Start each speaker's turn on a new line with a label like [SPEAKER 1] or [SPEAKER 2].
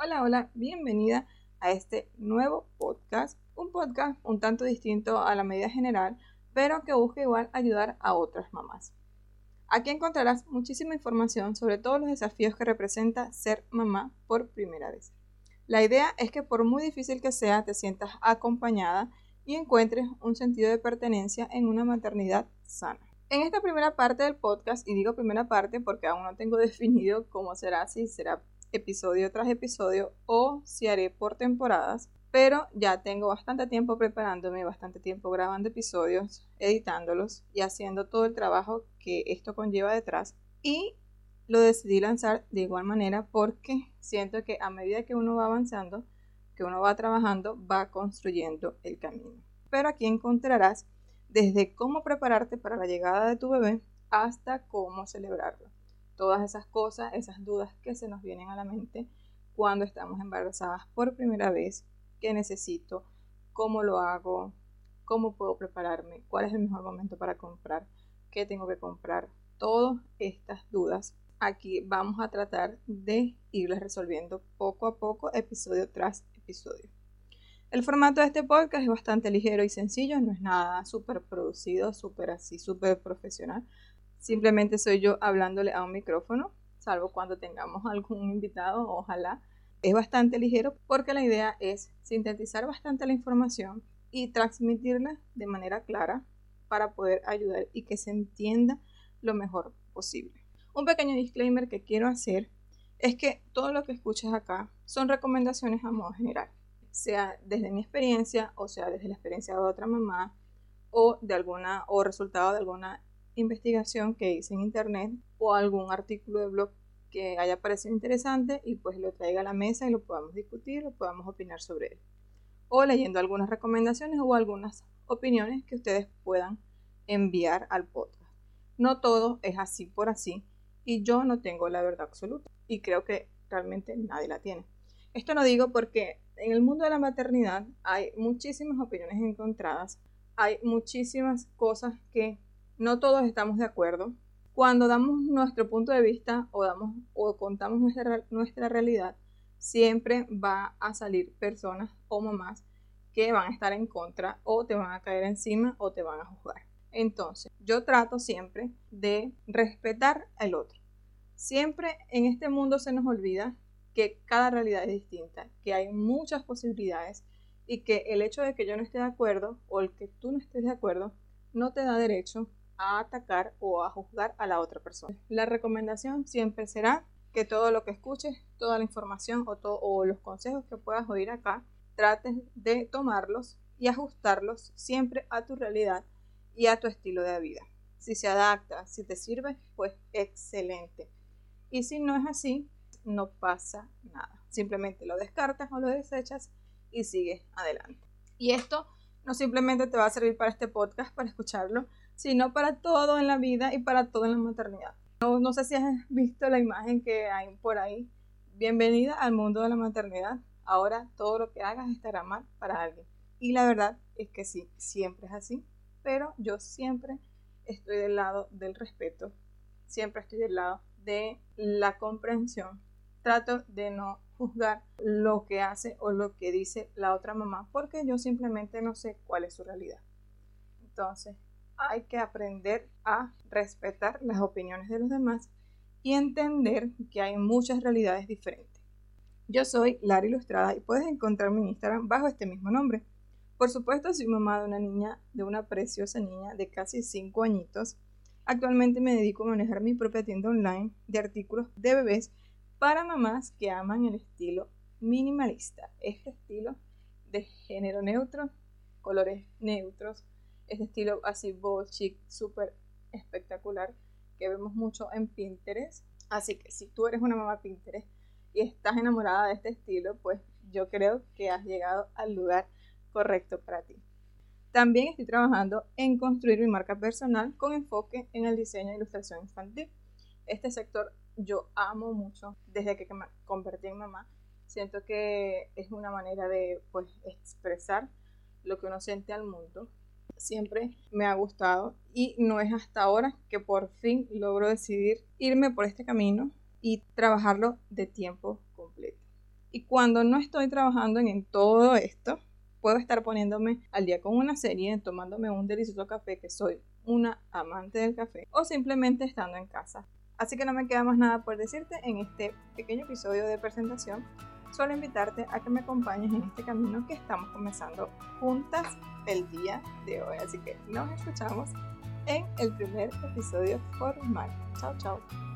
[SPEAKER 1] Hola, hola, bienvenida a este nuevo podcast, un podcast un tanto distinto a la medida general, pero que busca igual ayudar a otras mamás. Aquí encontrarás muchísima información sobre todos los desafíos que representa ser mamá por primera vez. La idea es que por muy difícil que sea, te sientas acompañada y encuentres un sentido de pertenencia en una maternidad sana. En esta primera parte del podcast, y digo primera parte porque aún no tengo definido cómo será, si será episodio tras episodio o si haré por temporadas, pero ya tengo bastante tiempo preparándome, bastante tiempo grabando episodios, editándolos y haciendo todo el trabajo que esto conlleva detrás. Y lo decidí lanzar de igual manera porque siento que a medida que uno va avanzando, que uno va trabajando, va construyendo el camino. Pero aquí encontrarás desde cómo prepararte para la llegada de tu bebé hasta cómo celebrarlo. Todas esas cosas, esas dudas que se nos vienen a la mente cuando estamos embarazadas por primera vez, qué necesito, cómo lo hago, cómo puedo prepararme, cuál es el mejor momento para comprar, qué tengo que comprar. Todas estas dudas aquí vamos a tratar de irlas resolviendo poco a poco, episodio tras episodio. El formato de este podcast es bastante ligero y sencillo, no es nada súper producido, súper así, súper profesional. Simplemente soy yo hablándole a un micrófono, salvo cuando tengamos algún invitado, ojalá. Es bastante ligero porque la idea es sintetizar bastante la información y transmitirla de manera clara para poder ayudar y que se entienda lo mejor posible. Un pequeño disclaimer que quiero hacer es que todo lo que escuchas acá son recomendaciones a modo general sea desde mi experiencia o sea desde la experiencia de otra mamá o de alguna o resultado de alguna investigación que hice en internet o algún artículo de blog que haya parecido interesante y pues lo traiga a la mesa y lo podamos discutir o podamos opinar sobre él. O leyendo algunas recomendaciones o algunas opiniones que ustedes puedan enviar al podcast. No todo es así por así y yo no tengo la verdad absoluta y creo que realmente nadie la tiene. Esto no digo porque en el mundo de la maternidad hay muchísimas opiniones encontradas, hay muchísimas cosas que no todos estamos de acuerdo. Cuando damos nuestro punto de vista o, damos, o contamos nuestra, nuestra realidad, siempre va a salir personas o mamás que van a estar en contra o te van a caer encima o te van a juzgar. Entonces, yo trato siempre de respetar al otro. Siempre en este mundo se nos olvida que cada realidad es distinta, que hay muchas posibilidades y que el hecho de que yo no esté de acuerdo o el que tú no estés de acuerdo no te da derecho a atacar o a juzgar a la otra persona. La recomendación siempre será que todo lo que escuches, toda la información o, o los consejos que puedas oír acá, trates de tomarlos y ajustarlos siempre a tu realidad y a tu estilo de vida. Si se adapta, si te sirve, pues excelente. Y si no es así, no pasa nada. Simplemente lo descartas o lo desechas y sigues adelante. Y esto no simplemente te va a servir para este podcast, para escucharlo, sino para todo en la vida y para todo en la maternidad. No, no sé si has visto la imagen que hay por ahí. Bienvenida al mundo de la maternidad. Ahora todo lo que hagas estará mal para alguien. Y la verdad es que sí, siempre es así. Pero yo siempre estoy del lado del respeto. Siempre estoy del lado de la comprensión trato de no juzgar lo que hace o lo que dice la otra mamá porque yo simplemente no sé cuál es su realidad. Entonces, hay que aprender a respetar las opiniones de los demás y entender que hay muchas realidades diferentes. Yo soy Lara Ilustrada y puedes encontrarme en Instagram bajo este mismo nombre. Por supuesto, soy mamá de una niña, de una preciosa niña de casi 5 añitos. Actualmente me dedico a manejar mi propia tienda online de artículos de bebés para mamás que aman el estilo minimalista. Este estilo de género neutro, colores neutros, este estilo así bold, chic, súper espectacular que vemos mucho en Pinterest. Así que si tú eres una mamá Pinterest y estás enamorada de este estilo, pues yo creo que has llegado al lugar correcto para ti. También estoy trabajando en construir mi marca personal con enfoque en el diseño e ilustración infantil. Este sector yo amo mucho desde que me convertí en mamá. Siento que es una manera de pues, expresar lo que uno siente al mundo. Siempre me ha gustado y no es hasta ahora que por fin logro decidir irme por este camino y trabajarlo de tiempo completo. Y cuando no estoy trabajando en, todo esto, puedo estar poniéndome al día con una serie, tomándome un delicioso café, que soy una amante del café, o simplemente estando en casa. Así que no me queda más nada por decirte en este pequeño episodio de presentación. Solo invitarte a que me acompañes en este camino que estamos comenzando juntas el día de hoy. Así que nos escuchamos en el primer episodio formal. Chao, chao.